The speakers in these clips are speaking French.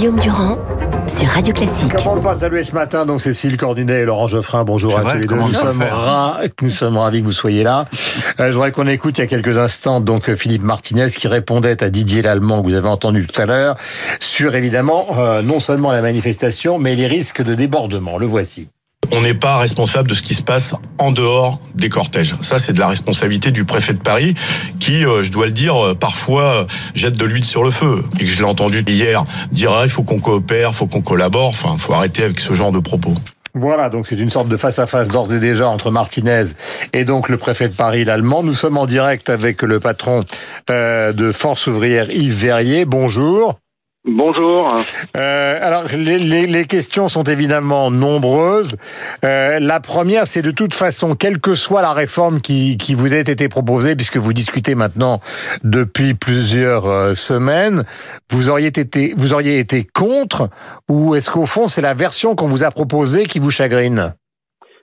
Guillaume Durand sur Radio Classique. Comment on pas saluer ce matin donc Cécile Cordunet et Laurent Geoffrin. Bonjour à tous les deux. Nous sommes, nous sommes ravis que vous soyez là. Euh, je voudrais qu'on écoute il y a quelques instants donc Philippe Martinez qui répondait à Didier Lallemand que vous avez entendu tout à l'heure sur évidemment euh, non seulement la manifestation mais les risques de débordement. Le voici. On n'est pas responsable de ce qui se passe en dehors des cortèges. Ça, c'est de la responsabilité du préfet de Paris, qui, euh, je dois le dire, euh, parfois euh, jette de l'huile sur le feu. Et que je l'ai entendu hier dire ah, il faut qu'on coopère, il faut qu'on collabore. Enfin, il faut arrêter avec ce genre de propos. Voilà, donc c'est une sorte de face-à-face d'ores et déjà entre Martinez et donc le préfet de Paris, l'allemand. Nous sommes en direct avec le patron de Force ouvrière, Yves Verrier. Bonjour. Bonjour. Euh, alors les, les, les, questions sont évidemment nombreuses. Euh, la première, c'est de toute façon, quelle que soit la réforme qui, qui vous a été proposée, puisque vous discutez maintenant depuis plusieurs euh, semaines, vous auriez été, vous auriez été contre, ou est-ce qu'au fond c'est la version qu'on vous a proposée qui vous chagrine?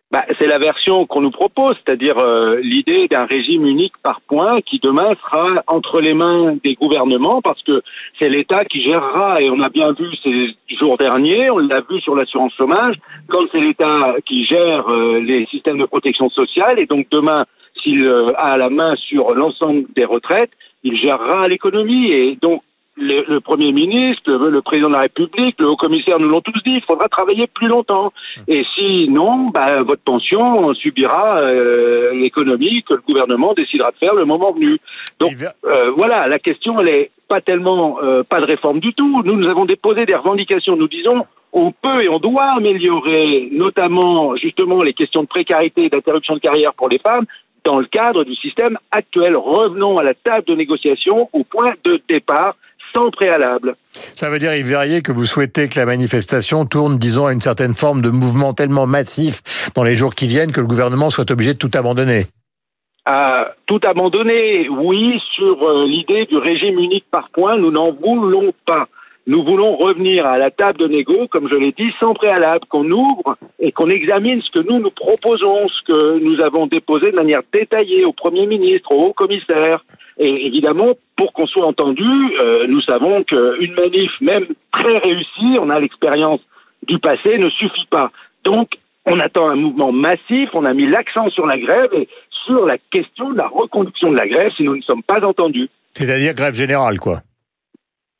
Bah, c'est la version qu'on nous propose, c'est-à-dire euh, l'idée d'un régime unique par point qui demain sera entre les mains des gouvernements parce que c'est l'État qui gérera. Et on a bien vu ces jours derniers, on l'a vu sur l'assurance chômage, comme c'est l'État qui gère euh, les systèmes de protection sociale. Et donc demain s'il euh, a la main sur l'ensemble des retraites, il gérera l'économie. Et donc le, le, Premier ministre, le, le, Président de la République, le Haut-Commissaire nous l'ont tous dit, il faudra travailler plus longtemps. Et sinon, bah, votre pension subira euh, l'économie que le gouvernement décidera de faire le moment venu. Donc euh, voilà, la question, elle est pas tellement euh, pas de réforme du tout. Nous, nous avons déposé des revendications. Nous disons, on peut et on doit améliorer, notamment justement les questions de précarité et d'interruption de carrière pour les femmes, dans le cadre du système actuel. Revenons à la table de négociation au point de départ sans préalable. Ça veut dire, Yves Verrier, que vous souhaitez que la manifestation tourne, disons, à une certaine forme de mouvement tellement massif dans les jours qui viennent que le gouvernement soit obligé de tout abandonner à tout abandonner, oui, sur euh, l'idée du régime unique par point, nous n'en voulons pas. Nous voulons revenir à la table de négo, comme je l'ai dit, sans préalable, qu'on ouvre et qu'on examine ce que nous nous proposons, ce que nous avons déposé de manière détaillée au Premier ministre, au Haut Commissaire, et évidemment, pour qu'on soit entendu, euh, nous savons qu'une manif, même très réussie, on a l'expérience du passé, ne suffit pas. Donc, on attend un mouvement massif, on a mis l'accent sur la grève et sur la question de la reconduction de la grève si nous ne sommes pas entendus. C'est-à-dire grève générale, quoi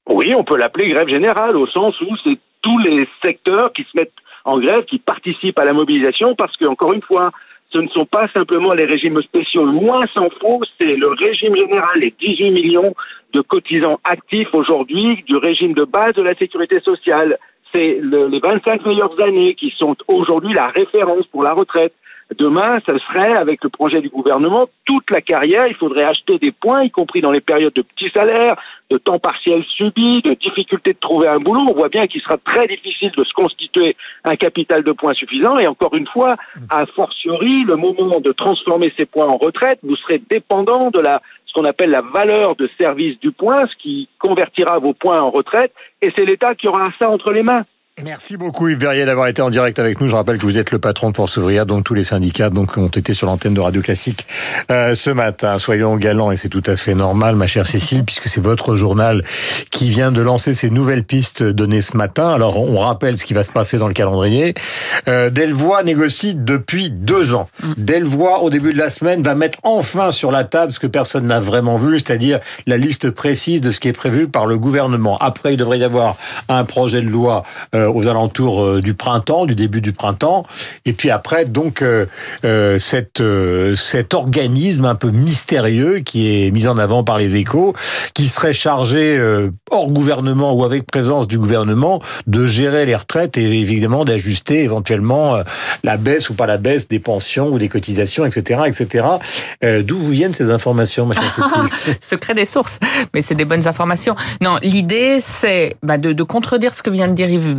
Oui, on peut l'appeler grève générale, au sens où c'est tous les secteurs qui se mettent en grève, qui participent à la mobilisation, parce que, encore une fois, ce ne sont pas simplement les régimes spéciaux, loin s'en faut, c'est le régime général, les 18 millions de cotisants actifs aujourd'hui du régime de base de la sécurité sociale. C'est le, les 25 meilleures années qui sont aujourd'hui la référence pour la retraite. Demain, ce serait, avec le projet du gouvernement, toute la carrière, il faudrait acheter des points, y compris dans les périodes de petits salaires, de temps partiel subi, de difficulté de trouver un boulot. On voit bien qu'il sera très difficile de se constituer un capital de points suffisant. Et encore une fois, a fortiori, le moment de transformer ces points en retraite, vous serez dépendant de la ce qu'on appelle la valeur de service du point, ce qui convertira vos points en retraite, et c'est l'État qui aura ça entre les mains. Merci beaucoup Yves Verrier d'avoir été en direct avec nous. Je rappelle que vous êtes le patron de Force ouvrière, donc tous les syndicats donc ont été sur l'antenne de Radio Classique euh, ce matin. Soyons galants et c'est tout à fait normal, ma chère Cécile, puisque c'est votre journal qui vient de lancer ces nouvelles pistes données ce matin. Alors on rappelle ce qui va se passer dans le calendrier. Euh, Delvoye négocie depuis deux ans. Mm. Delvoye au début de la semaine va mettre enfin sur la table ce que personne n'a vraiment vu, c'est-à-dire la liste précise de ce qui est prévu par le gouvernement. Après, il devrait y avoir un projet de loi. Euh, euh, aux alentours euh, du printemps, du début du printemps. Et puis après, donc, euh, cette, cet organisme un peu mystérieux qui est mis en avant par les échos, qui serait chargé, hors gouvernement ou avec présence du gouvernement, de gérer les retraites et évidemment d'ajuster éventuellement la baisse ou pas la baisse des pensions ou des cotisations, etc., etc. D'où vous viennent ces informations, ma chère Secret des sources, mais c'est des bonnes informations. Non, l'idée, c'est bah, de, de contredire ce que vient de dire Yves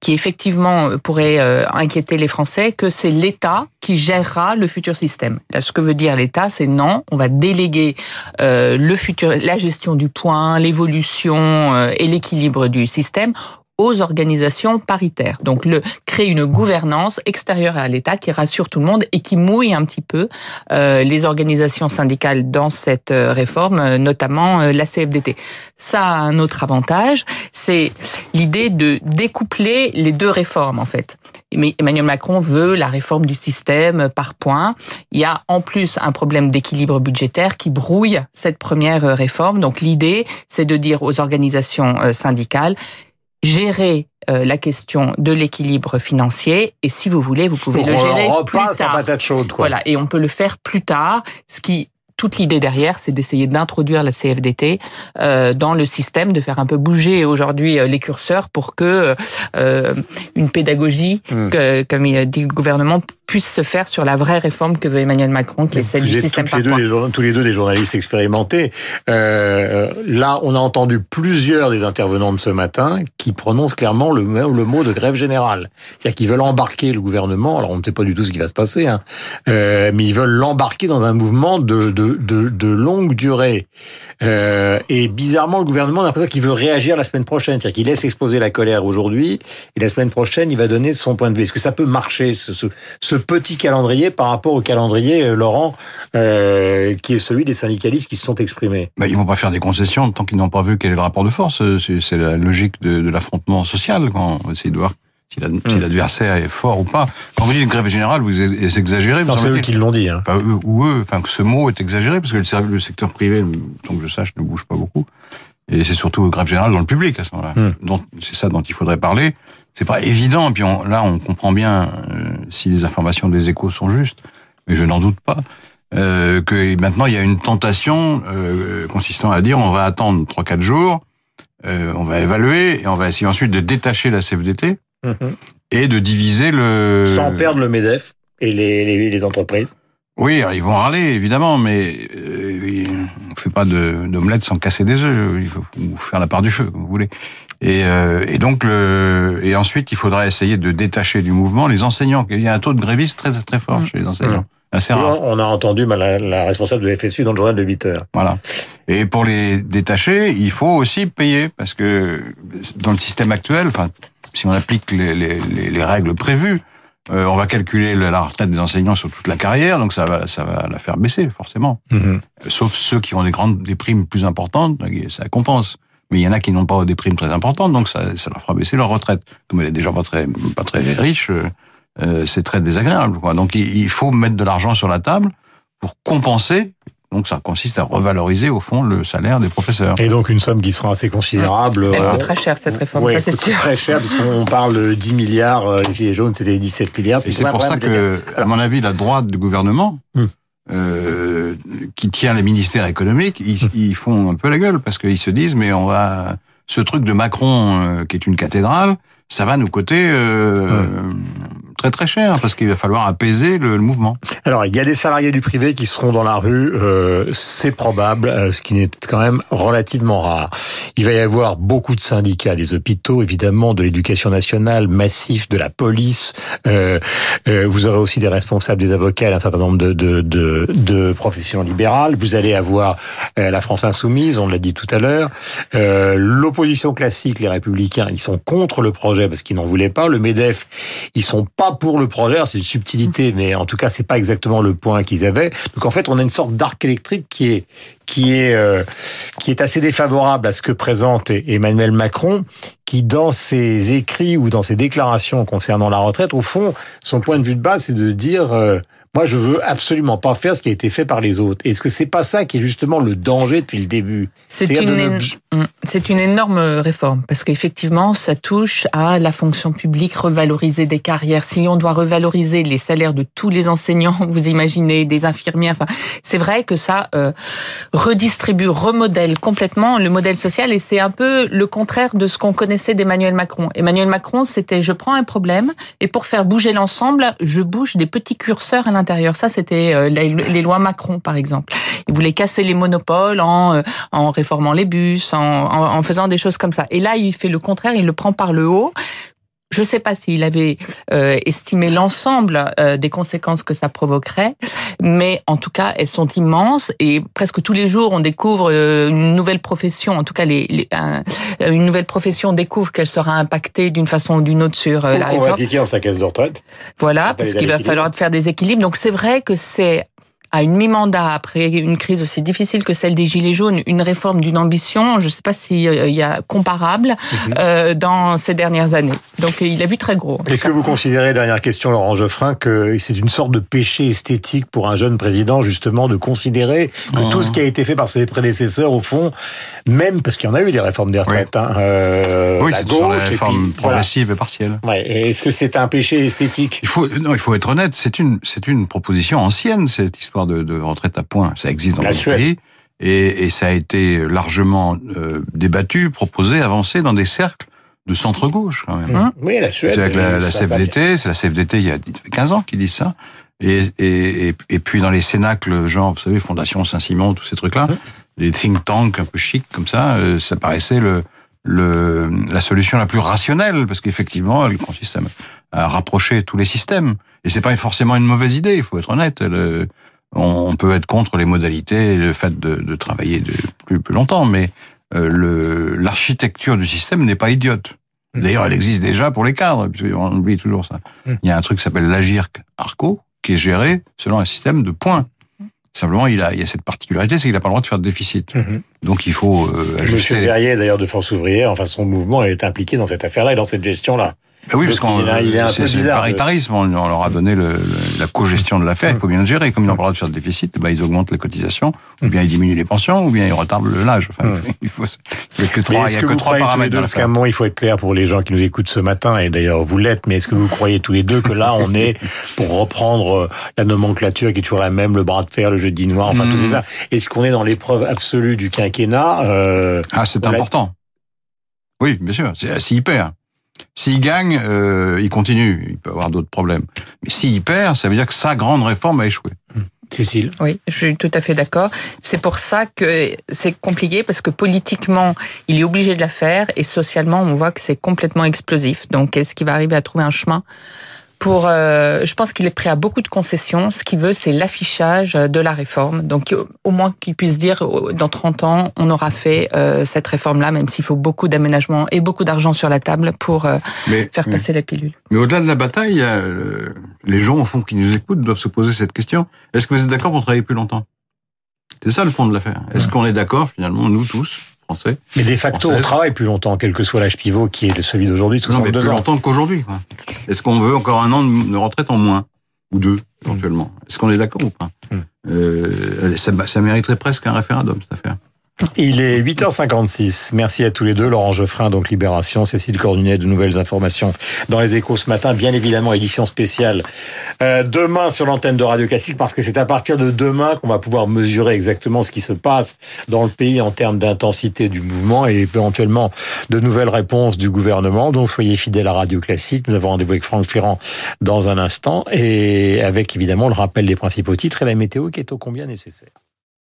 qui effectivement euh, pourrait euh, inquiéter les Français, que c'est l'État qui gérera le futur système. Là, ce que veut dire l'État, c'est non, on va déléguer euh, le futur, la gestion du point, l'évolution et l'équilibre du système aux organisations paritaires. Donc le créer une gouvernance extérieure à l'État qui rassure tout le monde et qui mouille un petit peu euh, les organisations syndicales dans cette euh, réforme, euh, notamment la CFDT. Ça a un autre avantage, c'est l'idée de découpler les deux réformes en fait. Emmanuel Macron veut la réforme du système par points. Il y a en plus un problème d'équilibre budgétaire qui brouille cette première réforme. Donc l'idée, c'est de dire aux organisations syndicales, gérer euh, la question de l'équilibre financier et si vous voulez, vous pouvez le gérer plus tard. patate chaude, quoi. Voilà, et on peut le faire plus tard, ce qui toute l'idée derrière, c'est d'essayer d'introduire la CFDT euh, dans le système, de faire un peu bouger aujourd'hui euh, les curseurs pour que euh, une pédagogie, hmm. que, comme il dit le gouvernement, puisse se faire sur la vraie réforme que veut Emmanuel Macron, qui est celle du système par les deux, tous les deux des journalistes expérimentés. Euh, là, on a entendu plusieurs des intervenants de ce matin qui prononcent clairement le, le mot de grève générale. C'est-à-dire qu'ils veulent embarquer le gouvernement. Alors, on ne sait pas du tout ce qui va se passer, hein, euh, mais ils veulent l'embarquer dans un mouvement de, de, de, de longue durée. Euh, et bizarrement, le gouvernement a l'impression qu'il veut réagir la semaine prochaine. C'est-à-dire qu'il laisse exploser la colère aujourd'hui, et la semaine prochaine, il va donner son point de vue. Est-ce que ça peut marcher, ce, ce, ce petit calendrier par rapport au calendrier, euh, Laurent, euh, qui est celui des syndicalistes qui se sont exprimés bah, Ils vont pas faire des concessions tant qu'ils n'ont pas vu quel est le rapport de force. C'est la logique de, de l'affrontement social quand on essaie de voir si hmm. l'adversaire est fort ou pas. Quand vous dites grève générale, vous exagérez. C'est eux qui l'ont dit. Hein. Enfin, eux, ou eux, enfin que ce mot est exagéré parce que le, secteur privé, tant que je sache, ne bouge pas beaucoup. Et c'est surtout grève générale dans le public à ce moment-là. Hmm. C'est ça dont il faudrait parler c'est pas évident. Et puis là, on comprend bien euh, si les informations des échos sont justes, mais je n'en doute pas. Euh, que maintenant il y a une tentation euh, consistant à dire on va attendre trois quatre jours, euh, on va évaluer et on va essayer ensuite de détacher la CFDT mhm. et de diviser le sans perdre le Medef et les, les, les entreprises. Oui, ils vont râler évidemment, mais euh, on fait pas d'omelette sans casser des œufs. Il faut faire la part du feu, comme vous voulez. Et, euh, et, donc le et ensuite il faudra essayer de détacher du mouvement les enseignants. Il y a un taux de grévistes très très fort mmh. chez les enseignants. Mmh. Assez rare. On a entendu la, la, responsable de FSU dans le journal de 8 heures. Voilà. Et pour les détacher, il faut aussi payer parce que dans le système actuel, enfin, si on applique les, les, les règles prévues, euh, on va calculer la retraite des enseignants sur toute la carrière, donc ça va, ça va la faire baisser forcément. Mmh. Sauf ceux qui ont des grandes, des primes plus importantes, ça compense mais il y en a qui n'ont pas des primes très importantes, donc ça, ça leur fera baisser leur retraite. Comme elle est déjà pas très, pas très riche, euh, euh c'est très désagréable. Quoi. Donc il faut mettre de l'argent sur la table pour compenser. Donc ça consiste à revaloriser au fond le salaire des professeurs. Et donc une somme qui sera assez considérable. Elle coûte très cher cette réforme, ça c'est sûr. Très cher parce qu'on parle de 10 milliards, euh, les gilets jaunes c'était 17 milliards. Et c'est pour ça que, à mon avis, la droite du gouvernement hmm. Euh, qui tient les ministères économiques, ils, ils, font un peu la gueule parce qu'ils se disent mais on va ce truc de Macron euh, qui est une cathédrale, ça va nous coûter euh, très très cher parce qu'il va falloir apaiser le, mouvement. Alors il y a des salariés du privé qui seront dans la rue, euh, c'est probable, euh, ce qui n'est quand même relativement rare. Il va y avoir beaucoup de syndicats, des hôpitaux évidemment, de l'éducation nationale, massif, de la police. Euh, euh vous aurez aussi des responsables, des avocats, un certain nombre de, de, de, de professions libérales. Vous allez avoir la France insoumise, on l'a dit tout à l'heure. L'opposition classique, les républicains, ils sont contre le projet parce qu'ils n'en voulaient pas. Le Medef, ils sont pas pour le projet, c'est une subtilité, mais en tout cas, c'est pas exactement le point qu'ils avaient. Donc en fait, on a une sorte d'arc électrique qui est qui est euh, qui est assez défavorable à ce que présente Emmanuel Macron, qui dans ses écrits ou dans ses déclarations concernant la retraite, au fond, son point de vue de base, c'est de dire euh, moi, je veux absolument pas faire ce qui a été fait par les autres. Est-ce que c'est pas ça qui est justement le danger depuis le début? C'est une, c'est une énorme réforme parce qu'effectivement, ça touche à la fonction publique, revaloriser des carrières. Si on doit revaloriser les salaires de tous les enseignants, vous imaginez, des infirmiers, enfin, c'est vrai que ça euh, redistribue, remodèle complètement le modèle social et c'est un peu le contraire de ce qu'on connaissait d'Emmanuel Macron. Emmanuel Macron, c'était je prends un problème et pour faire bouger l'ensemble, je bouge des petits curseurs à l'intérieur ça, c'était euh, les lois Macron, par exemple. Il voulait casser les monopoles en, euh, en réformant les bus, en faisant des choses comme ça. Et là, il fait le contraire, il le prend par le haut Je ne sais pas s'il avait euh, estimé l'ensemble euh, des conséquences que ça provoquerait, mais en tout cas, elles sont immenses et presque tous les jours, on découvre euh, une nouvelle profession. En tout cas, les, les une nouvelle profession découvre qu'elle sera impactée d'une façon ou d'une autre sur la réforme. On va appliquer en sa caisse de retraite. Voilà, parce qu'il va falloir faire des équilibres. Donc c'est vrai que c'est à une mi-mandat, après une crise aussi difficile que celle des Gilets jaunes, une réforme d'une ambition, je ne sais pas s'il euh, y a comparable mhm. euh, dans ces dernières années. Donc il a vu très gros. Est-ce que vous considérez, dernière question Laurent Geoffrin, que c'est une sorte de péché esthétique pour un jeune président justement de considérer que tout ce qui a été fait par ses prédécesseurs, au fond, même parce qu'il y en a eu des réformes des retraites, oui, hein, euh, oui c'est des réformes progressives et partielles. Ouais. Est-ce que c'est un péché esthétique? Il faut non, il faut être honnête. C'est une c'est une proposition ancienne cette histoire de, retraite à points. Ça existe dans le pays. Et, ça a été largement euh, débattu, proposé, avancé dans des cercles de centre-gauche quand même. Mmh. Oui, la Suède. C'est la, la CFDT, c'est la CFDT il y a 15 ans qui dit ça. Et, et, et, puis dans les cénacles, genre, vous savez, Fondation Saint-Simon, tous ces trucs-là, mmh. les think tanks un peu chics comme ça, euh, ça paraissait le, le, la solution la plus rationnelle, parce qu'effectivement, elle consiste à, rapprocher tous les systèmes. Et c'est pas forcément une mauvaise idée, il faut être honnête. Le, on peut être contre les modalités et le fait de, travailler de plus, plus longtemps, mais euh, l'architecture du système n'est pas idiote. Mmh. D'ailleurs, elle existe déjà pour les cadres, on oublie toujours ça. Mmh. Il y a un truc qui s'appelle l'Agirc Arco, qui est géré selon un système de points. Simplement, il a, il a cette particularité, c'est qu'il n'a pas le droit de faire de déficit. Mmh. Donc, il faut euh, ajuster. Monsieur Verrier, d'ailleurs, de Force ouvrière, enfin, son mouvement est impliqué dans cette affaire-là et dans cette gestion-là. Ben oui, parce qu'on il est un peu bizarre. paritarisme, on leur a donné le, la co-gestion de l'affaire, il faut bien le gérer. Comme ils n'ont pas le droit de faire de déficit, ben ils augmentent les cotisations, ou bien ils diminuent les pensions, ou bien ils retardent l'âge. Enfin, il faut, il y a que trois, il y a que trois paramètres. Parce qu'à un moment, il faut être clair pour les gens qui nous écoutent ce matin, et d'ailleurs vous l'êtes, mais est-ce que vous croyez tous les deux que là, on est, pour reprendre euh, la nomenclature qui est toujours la même, le bras de fer, le jeudi noir, enfin tout ça, est-ce qu'on est dans l'épreuve absolue du quinquennat euh, Ah, c'est important. Oui, bien sûr, c'est hyper. S'il gagne, euh, il continue. Il peut avoir d'autres problèmes. Mais s'il perd, ça veut dire que sa grande réforme a échoué. Cécile Oui, je suis tout à fait d'accord. C'est pour ça que c'est compliqué, parce que politiquement, il est obligé de la faire, et socialement, on voit que c'est complètement explosif. Donc, est-ce qu'il va arriver à trouver un chemin pour, euh, je pense qu'il est prêt à beaucoup de concessions. Ce qu'il veut, c'est l'affichage de la réforme. Donc, au moins qu'il puisse dire, dans 30 ans, on aura fait euh, cette réforme-là, même s'il faut beaucoup d'aménagements et beaucoup d'argent sur la table pour euh, faire passer la pilule. Mais au-delà de la bataille, les gens, au fond, qui nous écoutent, doivent se poser cette question. Est-ce que vous êtes d'accord pour travailler plus longtemps? C'est ça le fond de l'affaire. Est-ce qu'on est d'accord, finalement, nous tous Français. Mais de facto, on travaille plus longtemps, quel que soit l'âge pivot qui est celui d'aujourd'hui, 62 non, mais plus longtemps qu'aujourd'hui. Est-ce qu'on veut encore un an de retraite en moins? Ou deux, éventuellement Est-ce qu'on est d'accord ou pas? Hmm. euh, ça, ça mériterait presque un référendum, cette affaire. Il est 8h56. Merci à tous les deux. Laurent Geoffrin, donc Libération, Cécile Cordunet, de nouvelles informations dans les échos ce matin. Bien évidemment, édition spéciale euh, demain sur l'antenne de Radio Classique parce que c'est à partir de demain qu'on va pouvoir mesurer exactement ce qui se passe dans le pays en termes d'intensité du mouvement et éventuellement de nouvelles réponses du gouvernement. Donc soyez fidèles à Radio Classique. Nous avons rendez-vous avec Franck Ferrand dans un instant et avec évidemment le rappel des principaux titres et la météo qui est au combien nécessaire.